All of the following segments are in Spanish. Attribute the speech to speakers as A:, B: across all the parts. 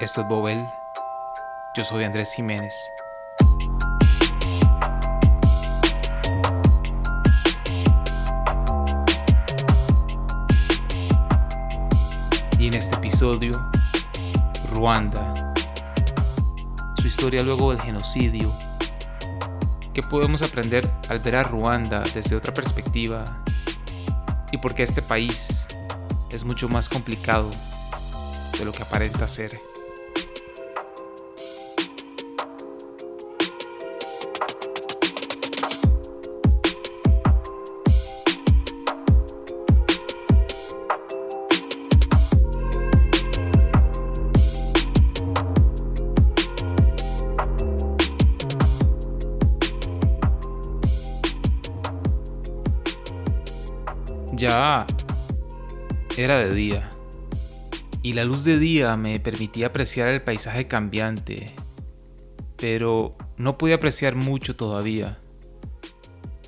A: Esto es Bobel. Yo soy Andrés Jiménez. Y en este episodio, Ruanda. Su historia luego del genocidio. ¿Qué podemos aprender al ver a Ruanda desde otra perspectiva? Y por qué este país es mucho más complicado de lo que aparenta ser. Ya era de día, y la luz de día me permitía apreciar el paisaje cambiante, pero no podía apreciar mucho todavía.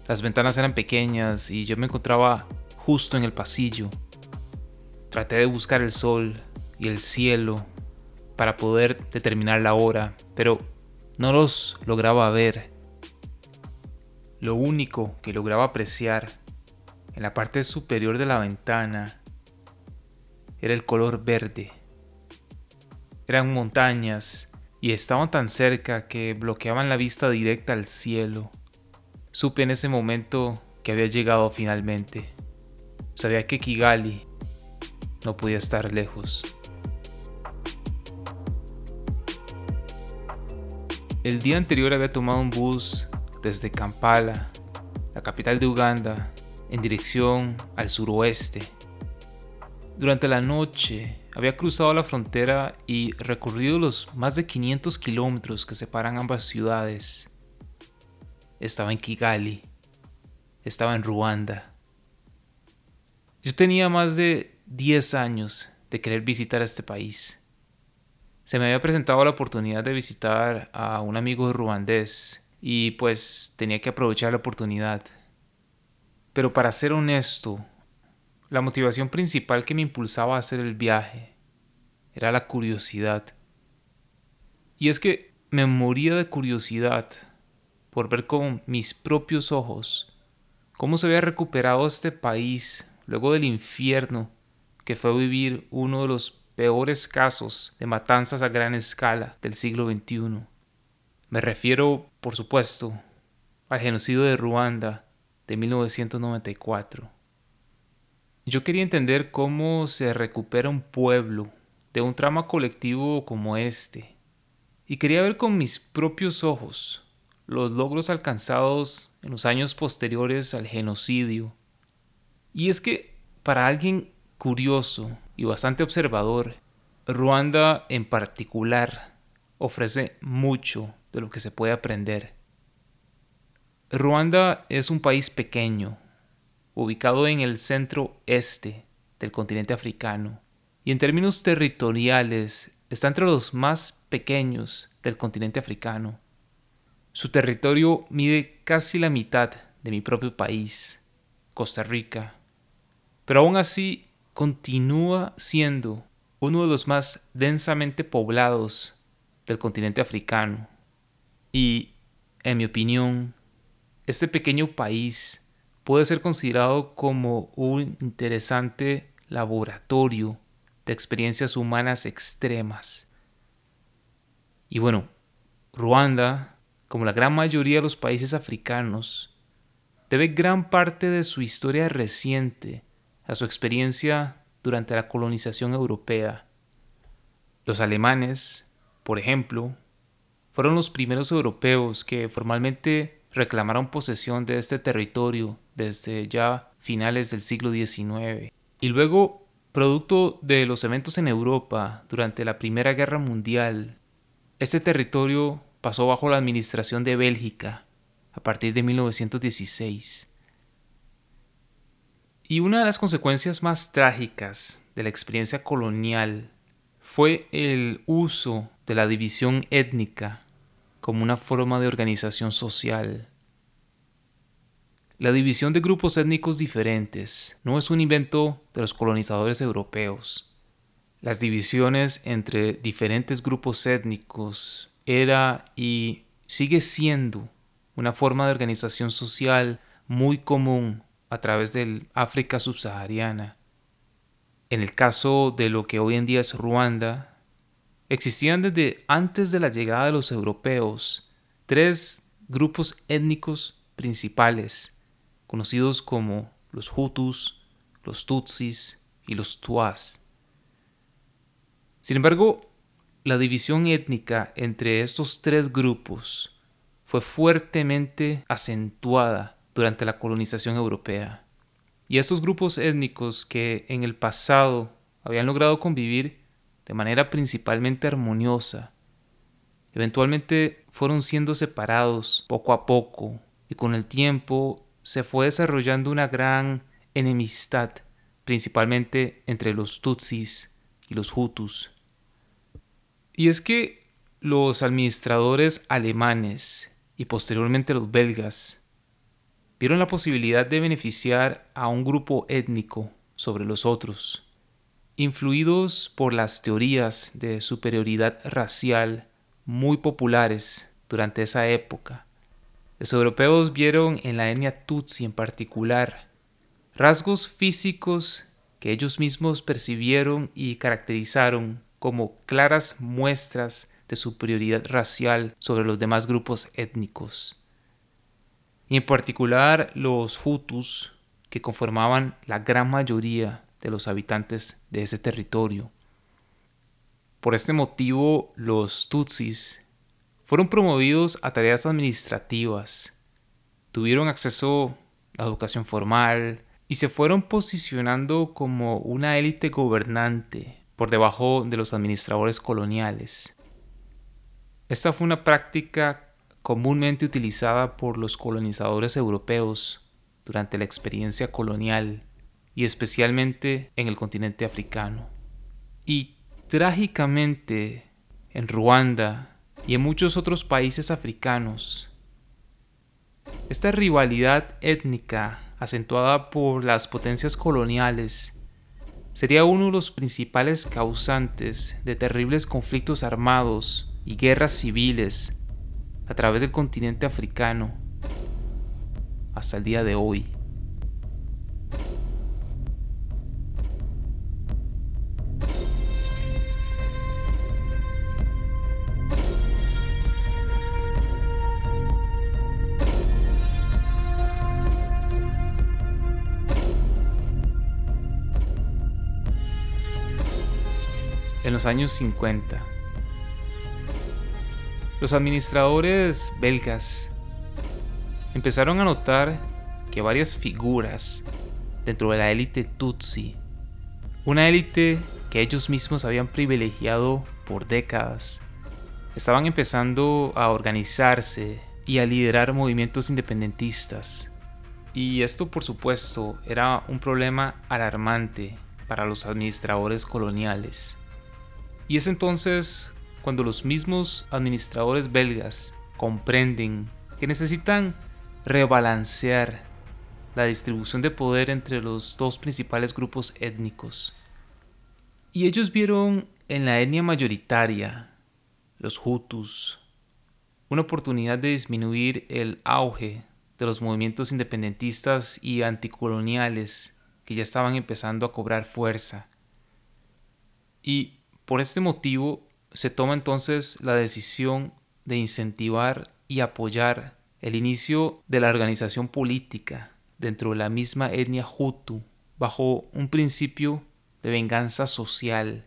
A: Las ventanas eran pequeñas y yo me encontraba justo en el pasillo. Traté de buscar el sol y el cielo para poder determinar la hora, pero no los lograba ver. Lo único que lograba apreciar en la parte superior de la ventana era el color verde. Eran montañas y estaban tan cerca que bloqueaban la vista directa al cielo. Supe en ese momento que había llegado finalmente. Sabía que Kigali no podía estar lejos. El día anterior había tomado un bus desde Kampala, la capital de Uganda, en dirección al suroeste. Durante la noche había cruzado la frontera y recorrido los más de 500 kilómetros que separan ambas ciudades. Estaba en Kigali, estaba en Ruanda. Yo tenía más de 10 años de querer visitar este país. Se me había presentado la oportunidad de visitar a un amigo ruandés y pues tenía que aprovechar la oportunidad. Pero para ser honesto, la motivación principal que me impulsaba a hacer el viaje era la curiosidad. Y es que me moría de curiosidad por ver con mis propios ojos cómo se había recuperado este país luego del infierno que fue vivir uno de los peores casos de matanzas a gran escala del siglo XXI. Me refiero, por supuesto, al genocidio de Ruanda de 1994. Yo quería entender cómo se recupera un pueblo de un trama colectivo como este, y quería ver con mis propios ojos los logros alcanzados en los años posteriores al genocidio. Y es que, para alguien curioso y bastante observador, Ruanda en particular ofrece mucho de lo que se puede aprender. Ruanda es un país pequeño, ubicado en el centro este del continente africano, y en términos territoriales está entre los más pequeños del continente africano. Su territorio mide casi la mitad de mi propio país, Costa Rica, pero aún así continúa siendo uno de los más densamente poblados del continente africano. Y, en mi opinión, este pequeño país puede ser considerado como un interesante laboratorio de experiencias humanas extremas. Y bueno, Ruanda, como la gran mayoría de los países africanos, debe gran parte de su historia reciente a su experiencia durante la colonización europea. Los alemanes, por ejemplo, fueron los primeros europeos que formalmente reclamaron posesión de este territorio desde ya finales del siglo XIX. Y luego, producto de los eventos en Europa durante la Primera Guerra Mundial, este territorio pasó bajo la administración de Bélgica a partir de 1916. Y una de las consecuencias más trágicas de la experiencia colonial fue el uso de la división étnica como una forma de organización social. La división de grupos étnicos diferentes no es un invento de los colonizadores europeos. las divisiones entre diferentes grupos étnicos era y sigue siendo una forma de organización social muy común a través del África subsahariana. En el caso de lo que hoy en día es Ruanda, existían desde antes de la llegada de los europeos tres grupos étnicos principales, conocidos como los Hutus, los Tutsis y los Tuas. Sin embargo, la división étnica entre estos tres grupos fue fuertemente acentuada durante la colonización europea. Y estos grupos étnicos que en el pasado habían logrado convivir de manera principalmente armoniosa, eventualmente fueron siendo separados poco a poco y con el tiempo se fue desarrollando una gran enemistad, principalmente entre los Tutsis y los Hutus. Y es que los administradores alemanes y posteriormente los belgas vieron la posibilidad de beneficiar a un grupo étnico sobre los otros, influidos por las teorías de superioridad racial muy populares durante esa época. Los europeos vieron en la etnia Tutsi en particular rasgos físicos que ellos mismos percibieron y caracterizaron como claras muestras de superioridad racial sobre los demás grupos étnicos. Y en particular los Hutus, que conformaban la gran mayoría de los habitantes de ese territorio. Por este motivo, los Tutsis fueron promovidos a tareas administrativas, tuvieron acceso a educación formal, y se fueron posicionando como una élite gobernante por debajo de los administradores coloniales. Esta fue una práctica comúnmente utilizada por los colonizadores europeos durante la experiencia colonial y especialmente en el continente africano. Y trágicamente en Ruanda y en muchos otros países africanos, esta rivalidad étnica acentuada por las potencias coloniales, sería uno de los principales causantes de terribles conflictos armados y guerras civiles a través del continente africano hasta el día de hoy. En los años 50. Los administradores belgas empezaron a notar que varias figuras dentro de la élite Tutsi, una élite que ellos mismos habían privilegiado por décadas, estaban empezando a organizarse y a liderar movimientos independentistas. Y esto por supuesto era un problema alarmante para los administradores coloniales. Y es entonces cuando los mismos administradores belgas comprenden que necesitan rebalancear la distribución de poder entre los dos principales grupos étnicos. Y ellos vieron en la etnia mayoritaria, los Hutus, una oportunidad de disminuir el auge de los movimientos independentistas y anticoloniales que ya estaban empezando a cobrar fuerza. Y por este motivo, se toma entonces la decisión de incentivar y apoyar el inicio de la organización política dentro de la misma etnia Hutu bajo un principio de venganza social.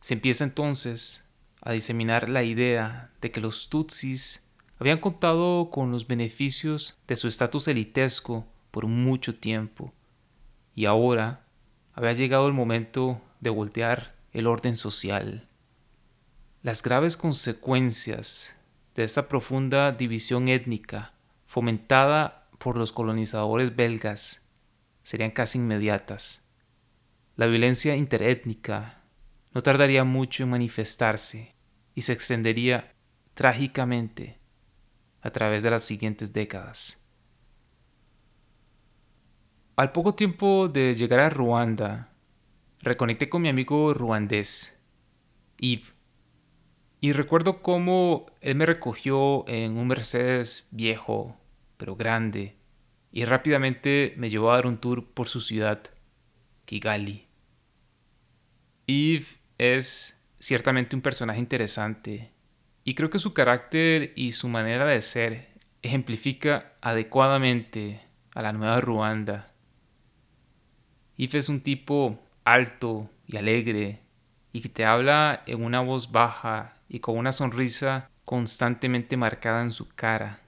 A: Se empieza entonces a diseminar la idea de que los Tutsis habían contado con los beneficios de su estatus elitesco por mucho tiempo y ahora había llegado el momento de voltear el orden social. Las graves consecuencias de esta profunda división étnica fomentada por los colonizadores belgas serían casi inmediatas. La violencia interétnica no tardaría mucho en manifestarse y se extendería trágicamente a través de las siguientes décadas. Al poco tiempo de llegar a Ruanda, reconecté con mi amigo ruandés, Yves. Y recuerdo cómo él me recogió en un Mercedes viejo, pero grande, y rápidamente me llevó a dar un tour por su ciudad, Kigali. Yves es ciertamente un personaje interesante, y creo que su carácter y su manera de ser ejemplifica adecuadamente a la nueva Ruanda. Yves es un tipo alto y alegre, y que te habla en una voz baja y con una sonrisa constantemente marcada en su cara.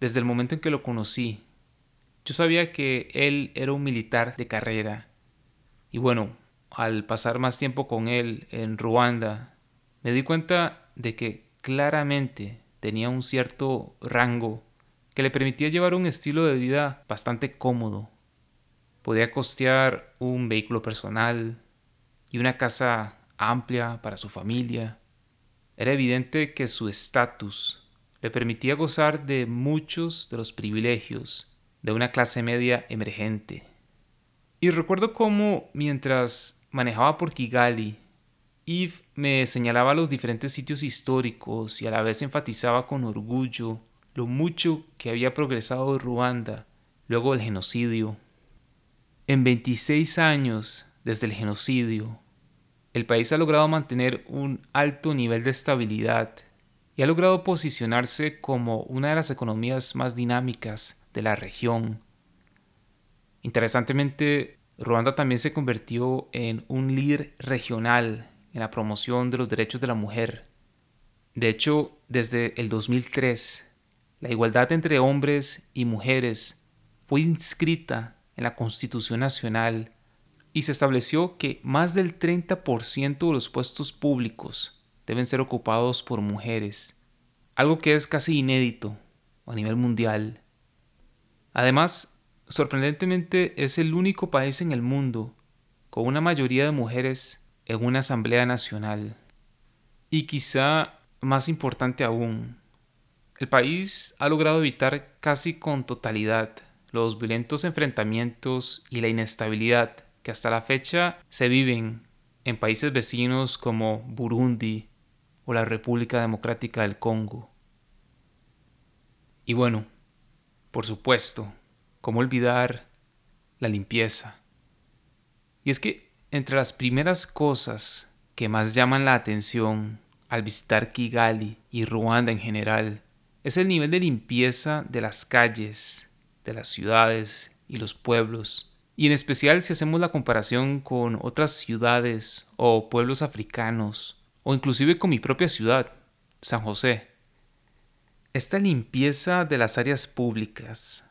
A: Desde el momento en que lo conocí, yo sabía que él era un militar de carrera. Y bueno, al pasar más tiempo con él en Ruanda, me di cuenta de que claramente tenía un cierto rango que le permitía llevar un estilo de vida bastante cómodo. Podía costear un vehículo personal, y una casa amplia para su familia. Era evidente que su estatus le permitía gozar de muchos de los privilegios de una clase media emergente. Y recuerdo cómo mientras manejaba por Kigali, Yves me señalaba los diferentes sitios históricos y a la vez enfatizaba con orgullo lo mucho que había progresado Ruanda luego del genocidio. En 26 años desde el genocidio, el país ha logrado mantener un alto nivel de estabilidad y ha logrado posicionarse como una de las economías más dinámicas de la región. Interesantemente, Ruanda también se convirtió en un líder regional en la promoción de los derechos de la mujer. De hecho, desde el 2003, la igualdad entre hombres y mujeres fue inscrita en la Constitución Nacional y se estableció que más del 30% de los puestos públicos deben ser ocupados por mujeres, algo que es casi inédito a nivel mundial. Además, sorprendentemente es el único país en el mundo con una mayoría de mujeres en una Asamblea Nacional. Y quizá más importante aún, el país ha logrado evitar casi con totalidad los violentos enfrentamientos y la inestabilidad que hasta la fecha se viven en países vecinos como Burundi o la República Democrática del Congo. Y bueno, por supuesto, ¿cómo olvidar la limpieza? Y es que entre las primeras cosas que más llaman la atención al visitar Kigali y Ruanda en general es el nivel de limpieza de las calles, de las ciudades y los pueblos y en especial si hacemos la comparación con otras ciudades o pueblos africanos, o inclusive con mi propia ciudad, San José. Esta limpieza de las áreas públicas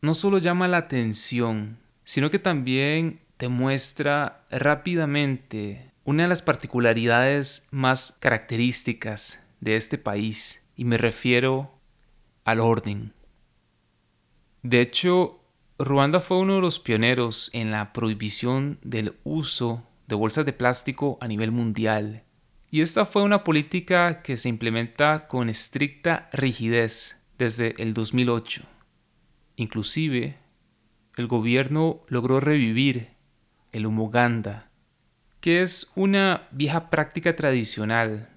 A: no solo llama la atención, sino que también te muestra rápidamente una de las particularidades más características de este país, y me refiero al orden. De hecho, Ruanda fue uno de los pioneros en la prohibición del uso de bolsas de plástico a nivel mundial. Y esta fue una política que se implementa con estricta rigidez desde el 2008. Inclusive, el gobierno logró revivir el humoganda, que es una vieja práctica tradicional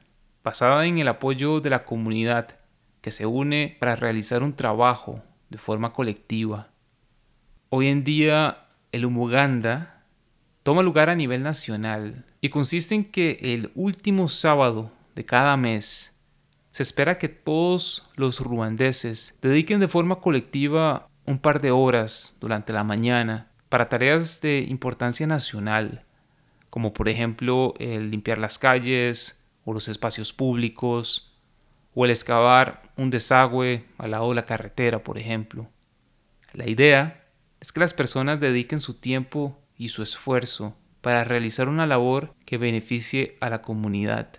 A: basada en el apoyo de la comunidad que se une para realizar un trabajo de forma colectiva. Hoy en día el Umuganda toma lugar a nivel nacional y consiste en que el último sábado de cada mes se espera que todos los ruandeses dediquen de forma colectiva un par de horas durante la mañana para tareas de importancia nacional, como por ejemplo el limpiar las calles o los espacios públicos, o el excavar un desagüe al lado de la carretera, por ejemplo. La idea es que las personas dediquen su tiempo y su esfuerzo para realizar una labor que beneficie a la comunidad.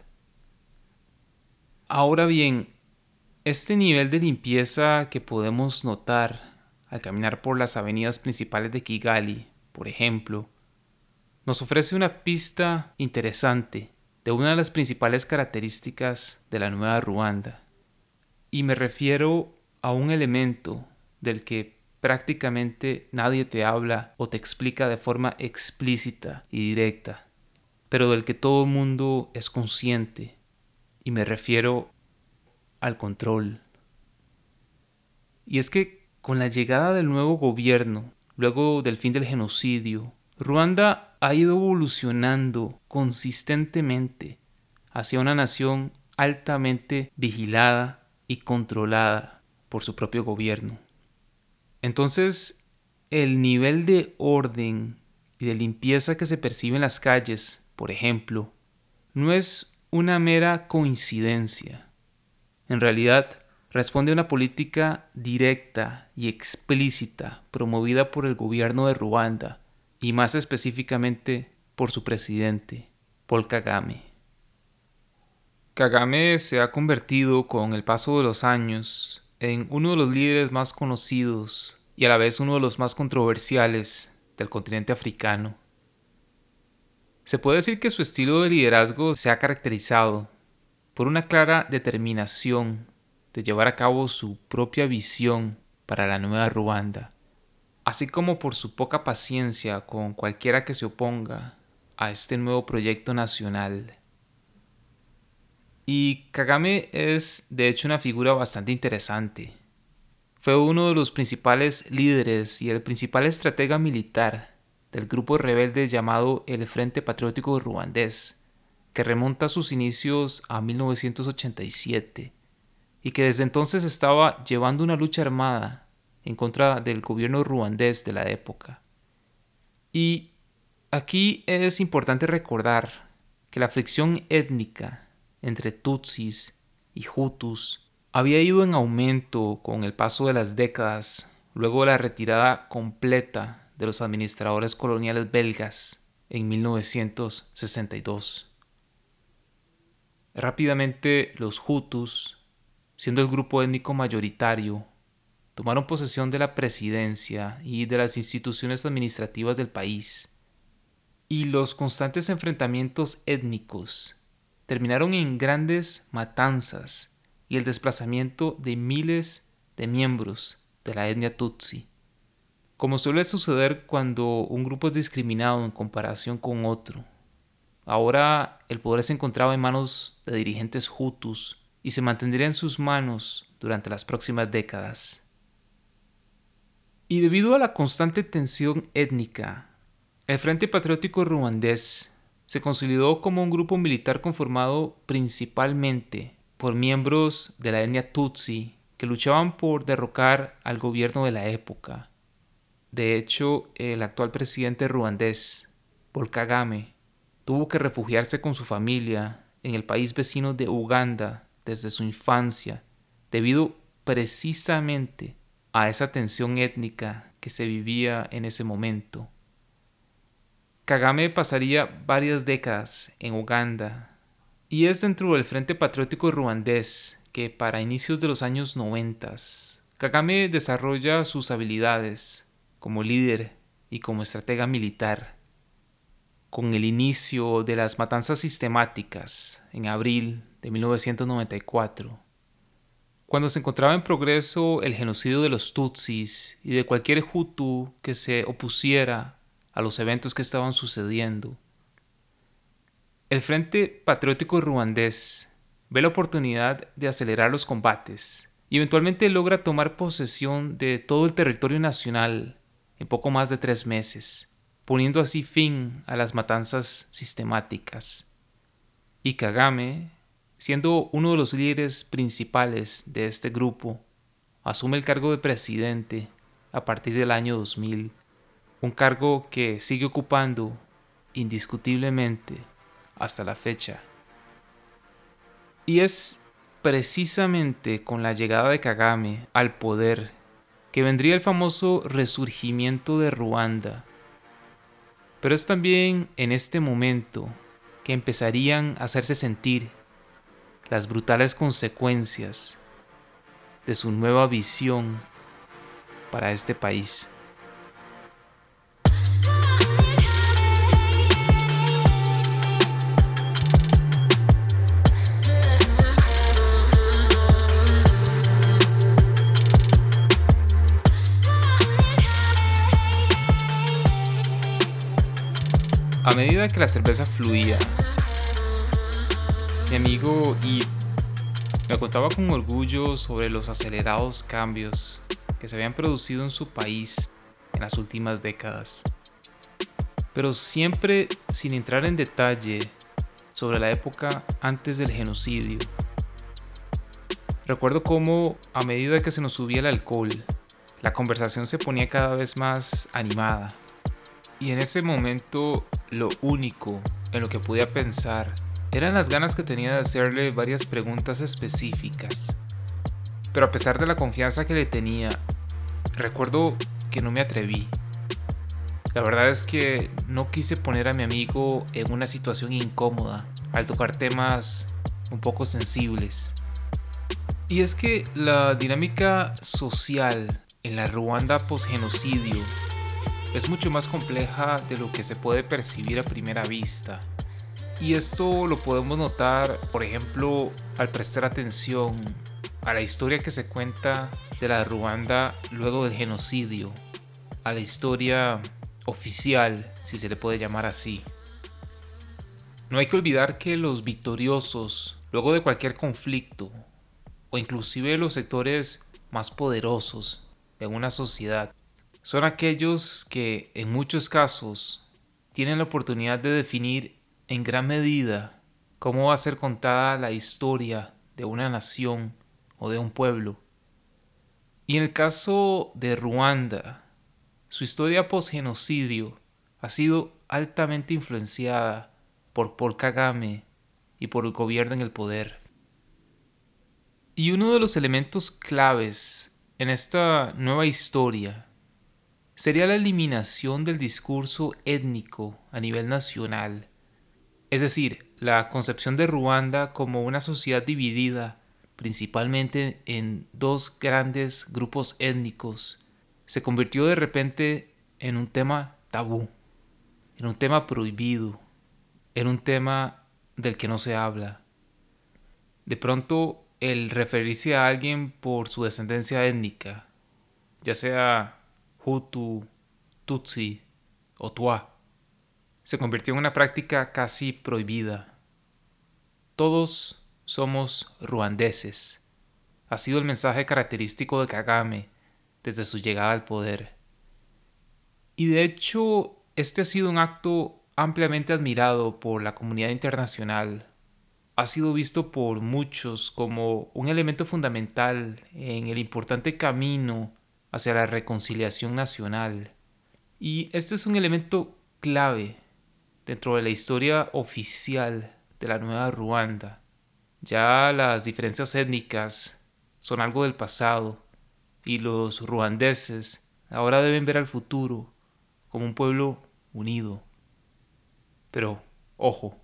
A: Ahora bien, este nivel de limpieza que podemos notar al caminar por las avenidas principales de Kigali, por ejemplo, nos ofrece una pista interesante de una de las principales características de la nueva Ruanda. Y me refiero a un elemento del que prácticamente nadie te habla o te explica de forma explícita y directa, pero del que todo el mundo es consciente, y me refiero al control. Y es que con la llegada del nuevo gobierno, luego del fin del genocidio, Ruanda ha ido evolucionando consistentemente hacia una nación altamente vigilada y controlada por su propio gobierno. Entonces, el nivel de orden y de limpieza que se percibe en las calles, por ejemplo, no es una mera coincidencia. En realidad, responde a una política directa y explícita promovida por el gobierno de Ruanda y más específicamente por su presidente, Paul Kagame. Kagame se ha convertido con el paso de los años en uno de los líderes más conocidos y a la vez uno de los más controversiales del continente africano. Se puede decir que su estilo de liderazgo se ha caracterizado por una clara determinación de llevar a cabo su propia visión para la nueva Ruanda, así como por su poca paciencia con cualquiera que se oponga a este nuevo proyecto nacional. Y Kagame es de hecho una figura bastante interesante. Fue uno de los principales líderes y el principal estratega militar del grupo rebelde llamado el Frente Patriótico Ruandés, que remonta sus inicios a 1987 y que desde entonces estaba llevando una lucha armada en contra del gobierno ruandés de la época. Y aquí es importante recordar que la fricción étnica entre Tutsis y Hutus había ido en aumento con el paso de las décadas luego de la retirada completa de los administradores coloniales belgas en 1962. Rápidamente los Hutus siendo el grupo étnico mayoritario, tomaron posesión de la presidencia y de las instituciones administrativas del país. Y los constantes enfrentamientos étnicos terminaron en grandes matanzas y el desplazamiento de miles de miembros de la etnia Tutsi. Como suele suceder cuando un grupo es discriminado en comparación con otro. Ahora el poder se encontraba en manos de dirigentes hutus y se mantendría en sus manos durante las próximas décadas. Y debido a la constante tensión étnica, el Frente Patriótico Ruandés se consolidó como un grupo militar conformado principalmente por miembros de la etnia Tutsi que luchaban por derrocar al gobierno de la época. De hecho, el actual presidente ruandés, Paul tuvo que refugiarse con su familia en el país vecino de Uganda desde su infancia, debido precisamente a esa tensión étnica que se vivía en ese momento. Kagame pasaría varias décadas en Uganda y es dentro del Frente Patriótico Ruandés que para inicios de los años 90 Kagame desarrolla sus habilidades como líder y como estratega militar. Con el inicio de las matanzas sistemáticas en abril de 1994, cuando se encontraba en progreso el genocidio de los Tutsis y de cualquier Hutu que se opusiera a los eventos que estaban sucediendo. El Frente Patriótico Ruandés ve la oportunidad de acelerar los combates y eventualmente logra tomar posesión de todo el territorio nacional en poco más de tres meses, poniendo así fin a las matanzas sistemáticas. Y Kagame siendo uno de los líderes principales de este grupo, asume el cargo de presidente a partir del año 2000, un cargo que sigue ocupando indiscutiblemente hasta la fecha. Y es precisamente con la llegada de Kagame al poder que vendría el famoso resurgimiento de Ruanda. Pero es también en este momento que empezarían a hacerse sentir las brutales consecuencias de su nueva visión para este país. A medida que la cerveza fluía mi amigo y me contaba con orgullo sobre los acelerados cambios que se habían producido en su país en las últimas décadas. Pero siempre sin entrar en detalle sobre la época antes del genocidio. Recuerdo cómo a medida que se nos subía el alcohol, la conversación se ponía cada vez más animada. Y en ese momento lo único en lo que podía pensar eran las ganas que tenía de hacerle varias preguntas específicas. Pero a pesar de la confianza que le tenía, recuerdo que no me atreví. La verdad es que no quise poner a mi amigo en una situación incómoda al tocar temas un poco sensibles. Y es que la dinámica social en la Ruanda posgenocidio es mucho más compleja de lo que se puede percibir a primera vista. Y esto lo podemos notar, por ejemplo, al prestar atención a la historia que se cuenta de la Ruanda luego del genocidio, a la historia oficial, si se le puede llamar así. No hay que olvidar que los victoriosos, luego de cualquier conflicto, o inclusive los sectores más poderosos en una sociedad, son aquellos que en muchos casos tienen la oportunidad de definir en gran medida cómo va a ser contada la historia de una nación o de un pueblo. Y en el caso de Ruanda, su historia post-genocidio ha sido altamente influenciada por Paul Kagame y por el gobierno en el poder. Y uno de los elementos claves en esta nueva historia sería la eliminación del discurso étnico a nivel nacional, es decir, la concepción de Ruanda como una sociedad dividida principalmente en dos grandes grupos étnicos se convirtió de repente en un tema tabú, en un tema prohibido, en un tema del que no se habla. De pronto, el referirse a alguien por su descendencia étnica, ya sea Hutu, Tutsi o Tua, se convirtió en una práctica casi prohibida. Todos somos ruandeses. Ha sido el mensaje característico de Kagame desde su llegada al poder. Y de hecho, este ha sido un acto ampliamente admirado por la comunidad internacional. Ha sido visto por muchos como un elemento fundamental en el importante camino hacia la reconciliación nacional. Y este es un elemento clave dentro de la historia oficial de la nueva Ruanda. Ya las diferencias étnicas son algo del pasado y los ruandeses ahora deben ver al futuro como un pueblo unido. Pero, ojo,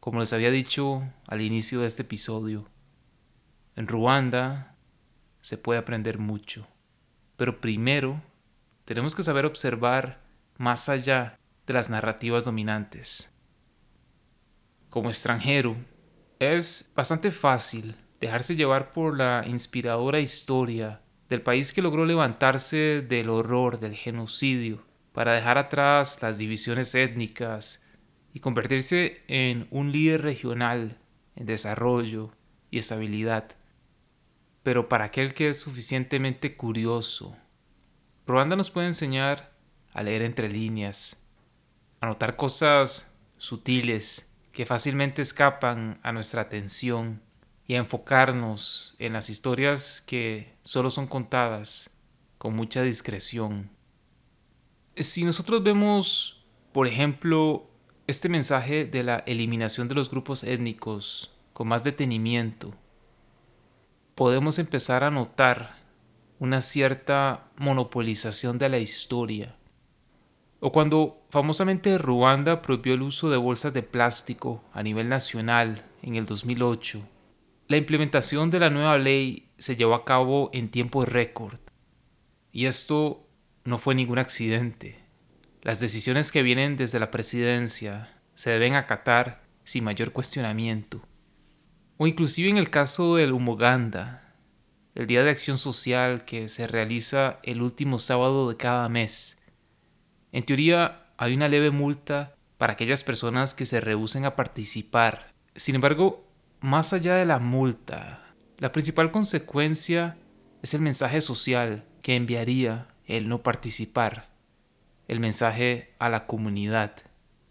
A: como les había dicho al inicio de este episodio, en Ruanda se puede aprender mucho, pero primero tenemos que saber observar más allá de las narrativas dominantes. Como extranjero, es bastante fácil dejarse llevar por la inspiradora historia del país que logró levantarse del horror del genocidio para dejar atrás las divisiones étnicas y convertirse en un líder regional en desarrollo y estabilidad. Pero para aquel que es suficientemente curioso, Ruanda nos puede enseñar a leer entre líneas, a notar cosas sutiles que fácilmente escapan a nuestra atención y enfocarnos en las historias que solo son contadas con mucha discreción. Si nosotros vemos, por ejemplo, este mensaje de la eliminación de los grupos étnicos con más detenimiento, podemos empezar a notar una cierta monopolización de la historia. O cuando famosamente Ruanda prohibió el uso de bolsas de plástico a nivel nacional en el 2008 la implementación de la nueva ley se llevó a cabo en tiempo récord. Y esto no fue ningún accidente. Las decisiones que vienen desde la presidencia se deben acatar sin mayor cuestionamiento. O inclusive en el caso del Umuganda, el Día de Acción Social que se realiza el último sábado de cada mes. En teoría hay una leve multa para aquellas personas que se rehúsen a participar. Sin embargo, más allá de la multa, la principal consecuencia es el mensaje social que enviaría el no participar, el mensaje a la comunidad,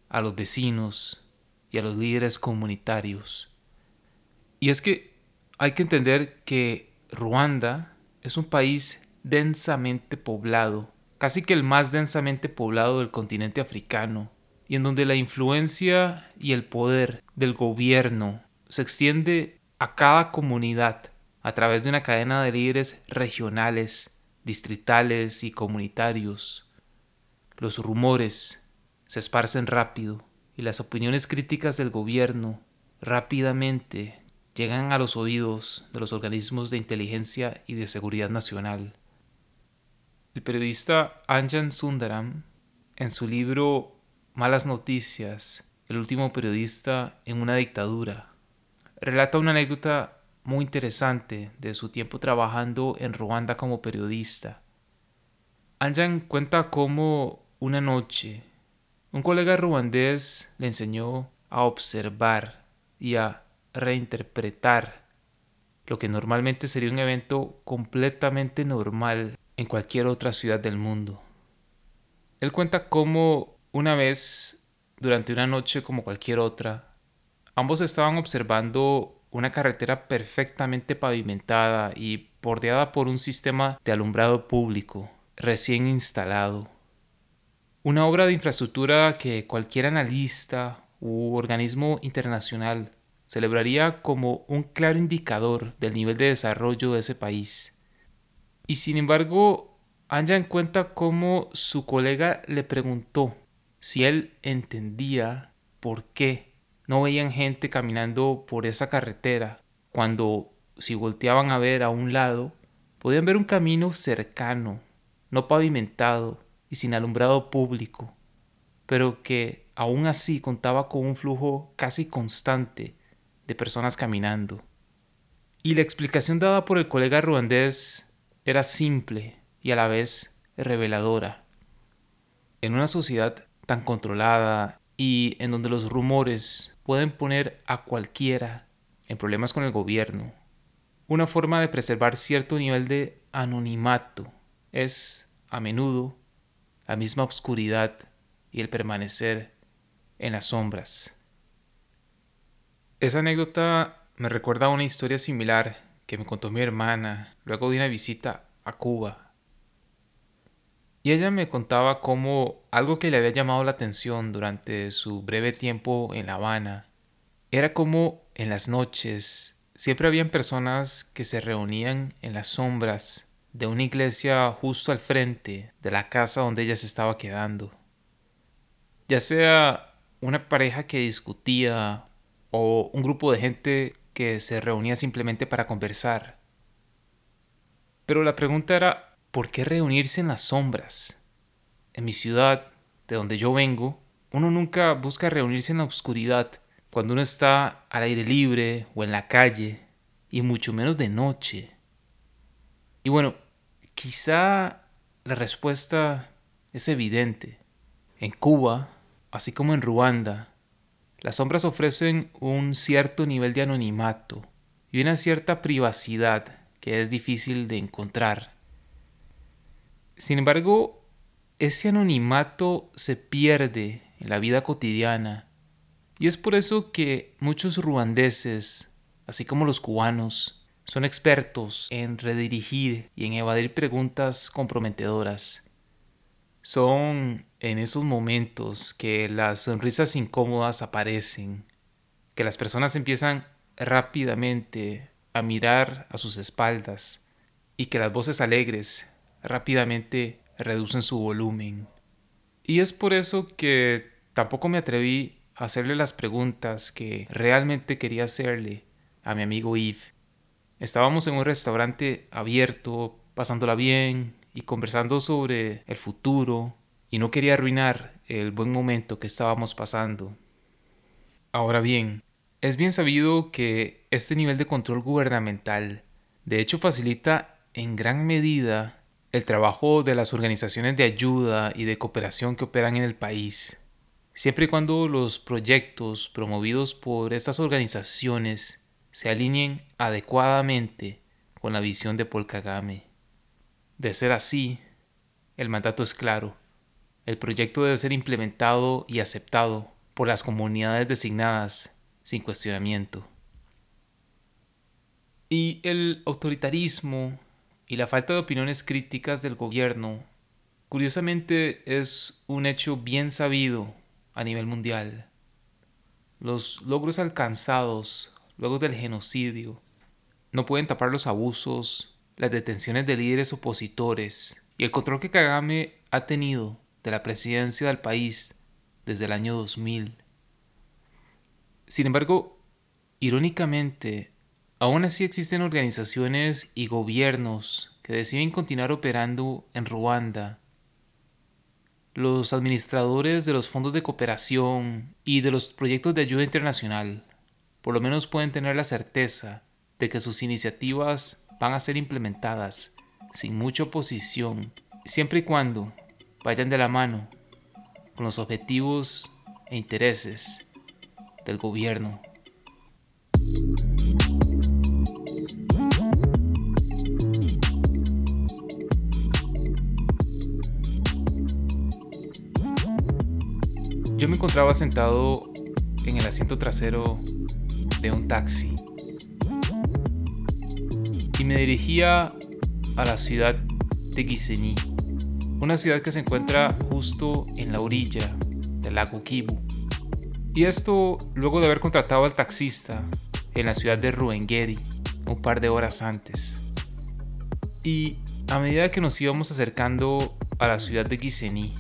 A: a los vecinos y a los líderes comunitarios. Y es que hay que entender que Ruanda es un país densamente poblado, casi que el más densamente poblado del continente africano, y en donde la influencia y el poder del gobierno se extiende a cada comunidad a través de una cadena de líderes regionales, distritales y comunitarios. Los rumores se esparcen rápido y las opiniones críticas del gobierno rápidamente llegan a los oídos de los organismos de inteligencia y de seguridad nacional. El periodista Anjan Sundaram, en su libro Malas Noticias, el último periodista en una dictadura, relata una anécdota muy interesante de su tiempo trabajando en Ruanda como periodista. Anjan cuenta cómo una noche un colega ruandés le enseñó a observar y a reinterpretar lo que normalmente sería un evento completamente normal en cualquier otra ciudad del mundo. Él cuenta cómo una vez, durante una noche como cualquier otra, ambos estaban observando una carretera perfectamente pavimentada y bordeada por un sistema de alumbrado público recién instalado. Una obra de infraestructura que cualquier analista u organismo internacional celebraría como un claro indicador del nivel de desarrollo de ese país. Y sin embargo, Anjan cuenta cómo su colega le preguntó si él entendía por qué no veían gente caminando por esa carretera cuando si volteaban a ver a un lado podían ver un camino cercano, no pavimentado y sin alumbrado público, pero que aún así contaba con un flujo casi constante de personas caminando. Y la explicación dada por el colega ruandés era simple y a la vez reveladora. En una sociedad tan controlada y en donde los rumores pueden poner a cualquiera en problemas con el gobierno, una forma de preservar cierto nivel de anonimato es, a menudo, la misma oscuridad y el permanecer en las sombras. Esa anécdota me recuerda a una historia similar que me contó mi hermana luego de una visita a Cuba. Y ella me contaba cómo algo que le había llamado la atención durante su breve tiempo en La Habana era como en las noches siempre habían personas que se reunían en las sombras de una iglesia justo al frente de la casa donde ella se estaba quedando. Ya sea una pareja que discutía o un grupo de gente que se reunía simplemente para conversar. Pero la pregunta era, ¿por qué reunirse en las sombras? En mi ciudad, de donde yo vengo, uno nunca busca reunirse en la oscuridad cuando uno está al aire libre o en la calle, y mucho menos de noche. Y bueno, quizá la respuesta es evidente. En Cuba, así como en Ruanda, las sombras ofrecen un cierto nivel de anonimato y una cierta privacidad que es difícil de encontrar. Sin embargo, ese anonimato se pierde en la vida cotidiana y es por eso que muchos ruandeses, así como los cubanos, son expertos en redirigir y en evadir preguntas comprometedoras son en esos momentos que las sonrisas incómodas aparecen, que las personas empiezan rápidamente a mirar a sus espaldas y que las voces alegres rápidamente reducen su volumen. Y es por eso que tampoco me atreví a hacerle las preguntas que realmente quería hacerle a mi amigo Yves. Estábamos en un restaurante abierto, pasándola bien, y conversando sobre el futuro y no quería arruinar el buen momento que estábamos pasando. Ahora bien, es bien sabido que este nivel de control gubernamental de hecho facilita en gran medida el trabajo de las organizaciones de ayuda y de cooperación que operan en el país. siempre y cuando los proyectos promovidos por estas organizaciones se alineen adecuadamente con la visión de Paul Kagame. De ser así, el mandato es claro. El proyecto debe ser implementado y aceptado por las comunidades designadas sin cuestionamiento. Y el autoritarismo y la falta de opiniones críticas del gobierno, curiosamente, es un hecho bien sabido a nivel mundial. Los logros alcanzados luego del genocidio no pueden tapar los abusos, las detenciones de líderes opositores y el control que Kagame ha tenido de la presidencia del país desde el año 2000. Sin embargo, irónicamente, aún así existen organizaciones y gobiernos que deciden continuar operando en Ruanda. Los administradores de los fondos de cooperación y de los proyectos de ayuda internacional por lo menos pueden tener la certeza de que sus iniciativas van a ser implementadas sin mucha oposición, siempre y cuando vayan de la mano con los objetivos e intereses del gobierno. Yo me encontraba sentado en el asiento trasero de un taxi y me dirigía a la ciudad de Gisenyi, una ciudad que se encuentra justo en la orilla del lago Kibu. Y esto luego de haber contratado al taxista en la ciudad de Ruengeri un par de horas antes. Y a medida que nos íbamos acercando a la ciudad de Gisenyi,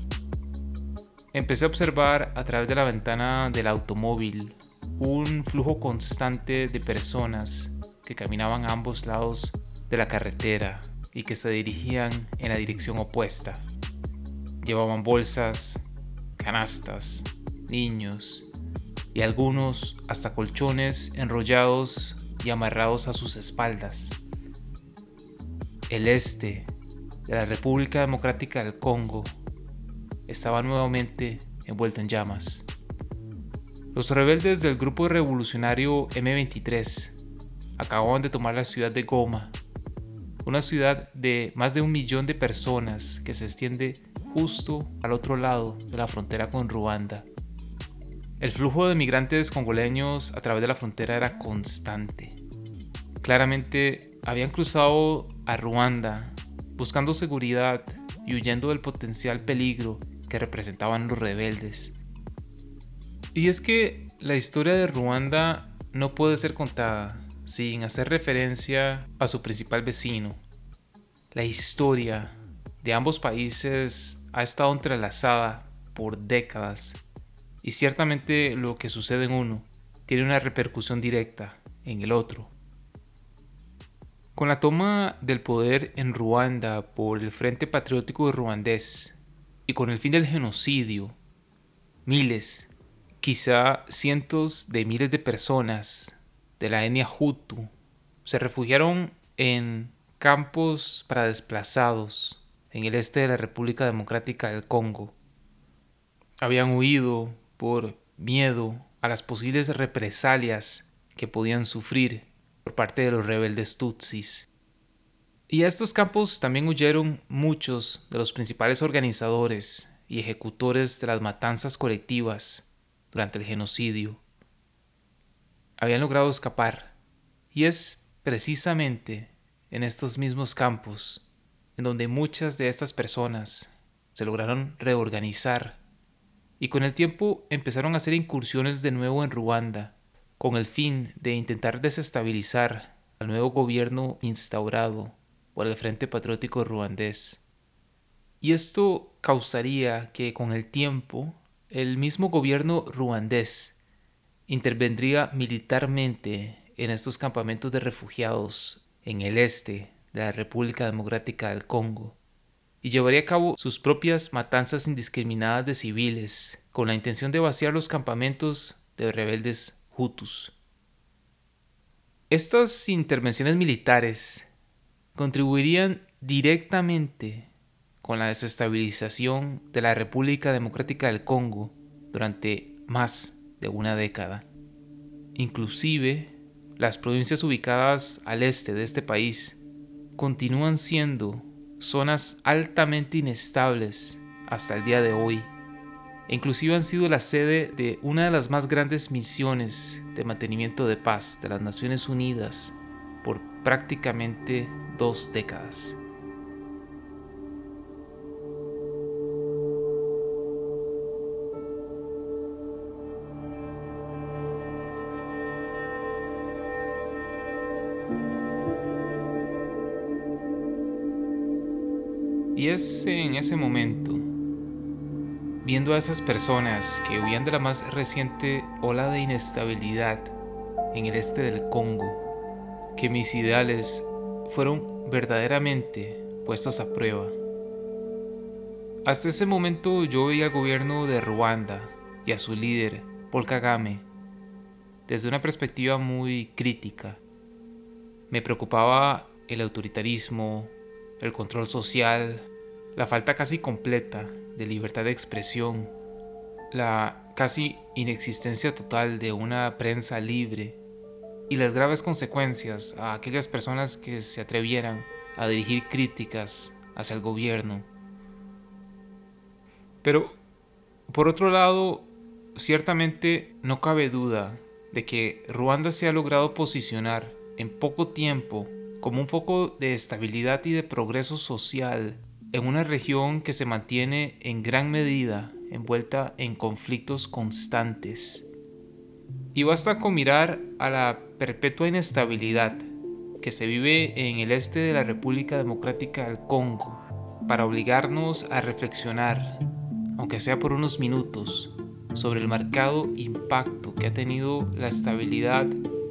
A: empecé a observar a través de la ventana del automóvil un flujo constante de personas que caminaban a ambos lados de la carretera y que se dirigían en la dirección opuesta. Llevaban bolsas, canastas, niños y algunos hasta colchones enrollados y amarrados a sus espaldas. El este de la República Democrática del Congo estaba nuevamente envuelto en llamas. Los rebeldes del grupo revolucionario M23 acababan de tomar la ciudad de Goma una ciudad de más de un millón de personas que se extiende justo al otro lado de la frontera con Ruanda. El flujo de migrantes congoleños a través de la frontera era constante. Claramente habían cruzado a Ruanda buscando seguridad y huyendo del potencial peligro que representaban los rebeldes. Y es que la historia de Ruanda no puede ser contada sin hacer referencia a su principal vecino. La historia de ambos países ha estado entrelazada por décadas y ciertamente lo que sucede en uno tiene una repercusión directa en el otro. Con la toma del poder en Ruanda por el Frente Patriótico Ruandés y con el fin del genocidio, miles, quizá cientos de miles de personas de la etnia Hutu se refugiaron en campos para desplazados en el este de la República Democrática del Congo. Habían huido por miedo a las posibles represalias que podían sufrir por parte de los rebeldes Tutsis. Y a estos campos también huyeron muchos de los principales organizadores y ejecutores de las matanzas colectivas durante el genocidio habían logrado escapar. Y es precisamente en estos mismos campos en donde muchas de estas personas se lograron reorganizar y con el tiempo empezaron a hacer incursiones de nuevo en Ruanda con el fin de intentar desestabilizar al nuevo gobierno instaurado por el Frente Patriótico Ruandés. Y esto causaría que con el tiempo el mismo gobierno ruandés intervendría militarmente en estos campamentos de refugiados en el este de la República Democrática del Congo y llevaría a cabo sus propias matanzas indiscriminadas de civiles con la intención de vaciar los campamentos de rebeldes hutus. Estas intervenciones militares contribuirían directamente con la desestabilización de la República Democrática del Congo durante más de una década. Inclusive, las provincias ubicadas al este de este país continúan siendo zonas altamente inestables hasta el día de hoy. E inclusive han sido la sede de una de las más grandes misiones de mantenimiento de paz de las Naciones Unidas por prácticamente dos décadas. Y es en ese momento, viendo a esas personas que huían de la más reciente ola de inestabilidad en el este del Congo, que mis ideales fueron verdaderamente puestos a prueba. Hasta ese momento yo veía al gobierno de Ruanda y a su líder, Paul Kagame, desde una perspectiva muy crítica. Me preocupaba el autoritarismo, el control social, la falta casi completa de libertad de expresión, la casi inexistencia total de una prensa libre y las graves consecuencias a aquellas personas que se atrevieran a dirigir críticas hacia el gobierno. Pero, por otro lado, ciertamente no cabe duda de que Ruanda se ha logrado posicionar en poco tiempo como un foco de estabilidad y de progreso social en una región que se mantiene en gran medida envuelta en conflictos constantes. Y basta con mirar a la perpetua inestabilidad que se vive en el este de la República Democrática del Congo para obligarnos a reflexionar, aunque sea por unos minutos, sobre el marcado impacto que ha tenido la estabilidad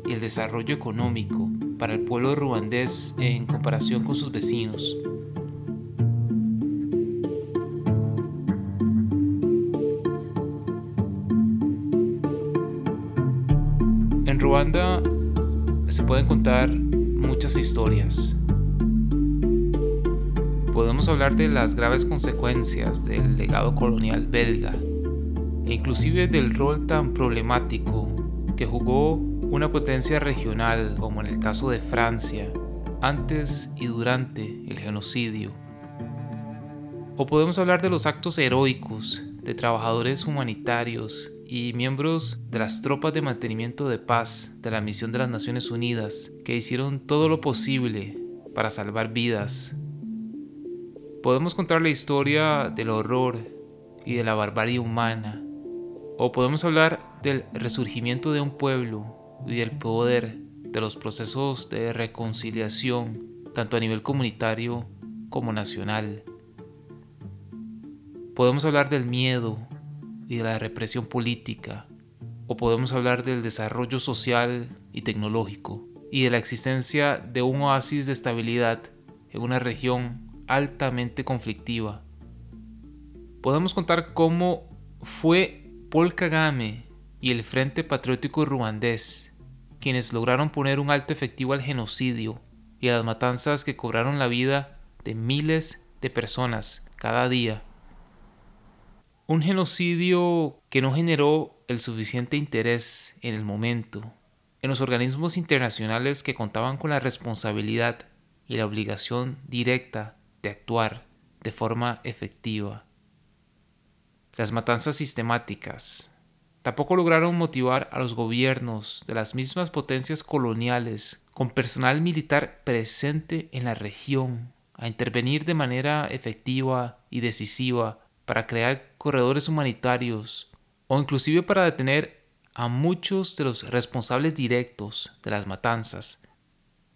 A: y el desarrollo económico para el pueblo ruandés en comparación con sus vecinos. Ruanda se pueden contar muchas historias. Podemos hablar de las graves consecuencias del legado colonial belga e inclusive del rol tan problemático que jugó una potencia regional como en el caso de Francia antes y durante el genocidio. O podemos hablar de los actos heroicos de trabajadores humanitarios y miembros de las tropas de mantenimiento de paz de la misión de las Naciones Unidas que hicieron todo lo posible para salvar vidas. Podemos contar la historia del horror y de la barbarie humana, o podemos hablar del resurgimiento de un pueblo y del poder de los procesos de reconciliación, tanto a nivel comunitario como nacional. Podemos hablar del miedo y de la represión política, o podemos hablar del desarrollo social y tecnológico, y de la existencia de un oasis de estabilidad en una región altamente conflictiva. Podemos contar cómo fue Paul Kagame y el Frente Patriótico Ruandés quienes lograron poner un alto efectivo al genocidio y a las matanzas que cobraron la vida de miles de personas cada día un genocidio que no generó el suficiente interés en el momento en los organismos internacionales que contaban con la responsabilidad y la obligación directa de actuar de forma efectiva. Las matanzas sistemáticas tampoco lograron motivar a los gobiernos de las mismas potencias coloniales con personal militar presente en la región a intervenir de manera efectiva y decisiva para crear corredores humanitarios o inclusive para detener a muchos de los responsables directos de las matanzas,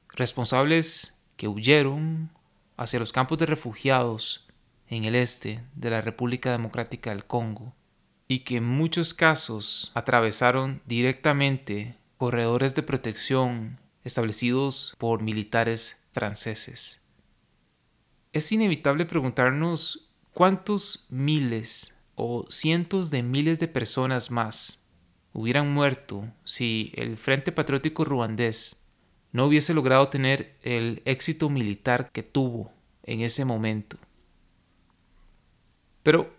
A: responsables que huyeron hacia los campos de refugiados en el este de la República Democrática del Congo y que en muchos casos atravesaron directamente corredores de protección establecidos por militares franceses. Es inevitable preguntarnos ¿Cuántos miles o cientos de miles de personas más hubieran muerto si el Frente Patriótico Ruandés no hubiese logrado tener el éxito militar que tuvo en ese momento? Pero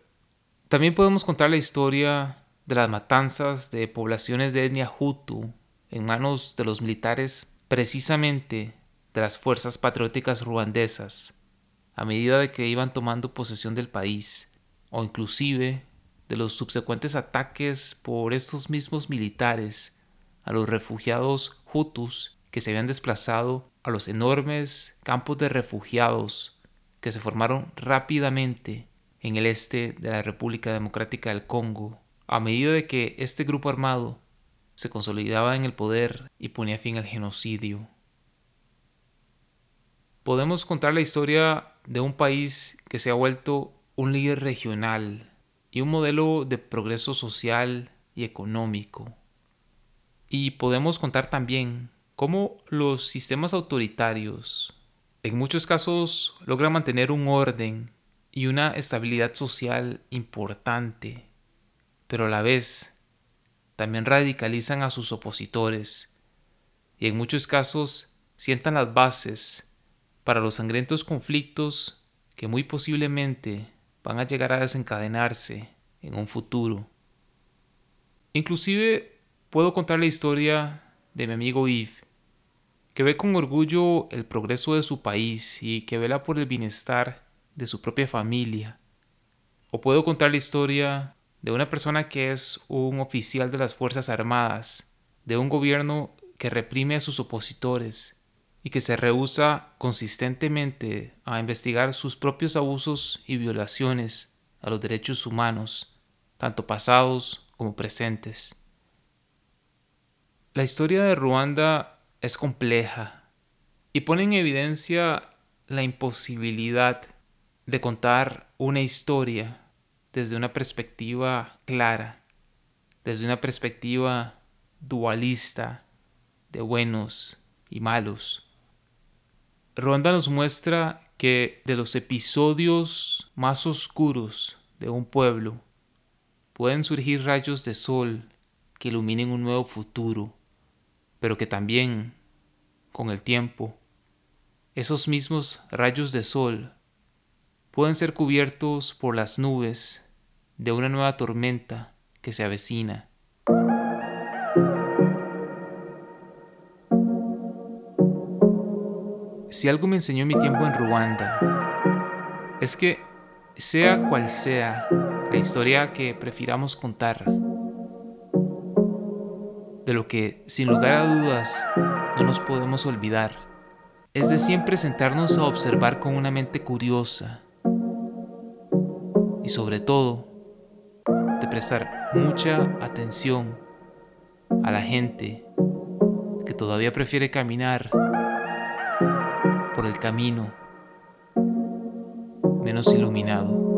A: también podemos contar la historia de las matanzas de poblaciones de etnia Hutu en manos de los militares precisamente de las fuerzas patrióticas ruandesas a medida de que iban tomando posesión del país o inclusive de los subsecuentes ataques por estos mismos militares a los refugiados hutus que se habían desplazado a los enormes campos de refugiados que se formaron rápidamente en el este de la República Democrática del Congo, a medida de que este grupo armado se consolidaba en el poder y ponía fin al genocidio. Podemos contar la historia de un país que se ha vuelto un líder regional y un modelo de progreso social y económico. Y podemos contar también cómo los sistemas autoritarios en muchos casos logran mantener un orden y una estabilidad social importante, pero a la vez también radicalizan a sus opositores y en muchos casos sientan las bases para los sangrientos conflictos que muy posiblemente van a llegar a desencadenarse en un futuro. Inclusive puedo contar la historia de mi amigo Yves, que ve con orgullo el progreso de su país y que vela por el bienestar de su propia familia. O puedo contar la historia de una persona que es un oficial de las Fuerzas Armadas, de un gobierno que reprime a sus opositores y que se rehúsa consistentemente a investigar sus propios abusos y violaciones a los derechos humanos, tanto pasados como presentes. La historia de Ruanda es compleja y pone en evidencia la imposibilidad de contar una historia desde una perspectiva clara, desde una perspectiva dualista de buenos y malos. Ronda nos muestra que de los episodios más oscuros de un pueblo pueden surgir rayos de sol que iluminen un nuevo futuro, pero que también, con el tiempo, esos mismos rayos de sol pueden ser cubiertos por las nubes de una nueva tormenta que se avecina Si algo me enseñó mi tiempo en Ruanda, es que sea cual sea la historia que prefiramos contar, de lo que sin lugar a dudas no nos podemos olvidar, es de siempre sentarnos a observar con una mente curiosa y sobre todo de prestar mucha atención a la gente que todavía prefiere caminar por el camino menos iluminado.